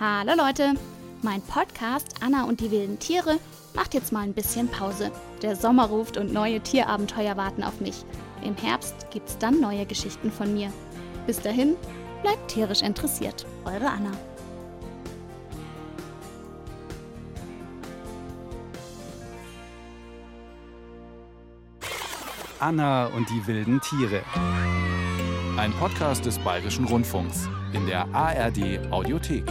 Hallo Leute, mein Podcast Anna und die wilden Tiere macht jetzt mal ein bisschen Pause. Der Sommer ruft und neue Tierabenteuer warten auf mich. Im Herbst gibt's dann neue Geschichten von mir. Bis dahin, bleibt tierisch interessiert. Eure Anna. Anna und die wilden Tiere. Ein Podcast des Bayerischen Rundfunks in der ARD Audiothek.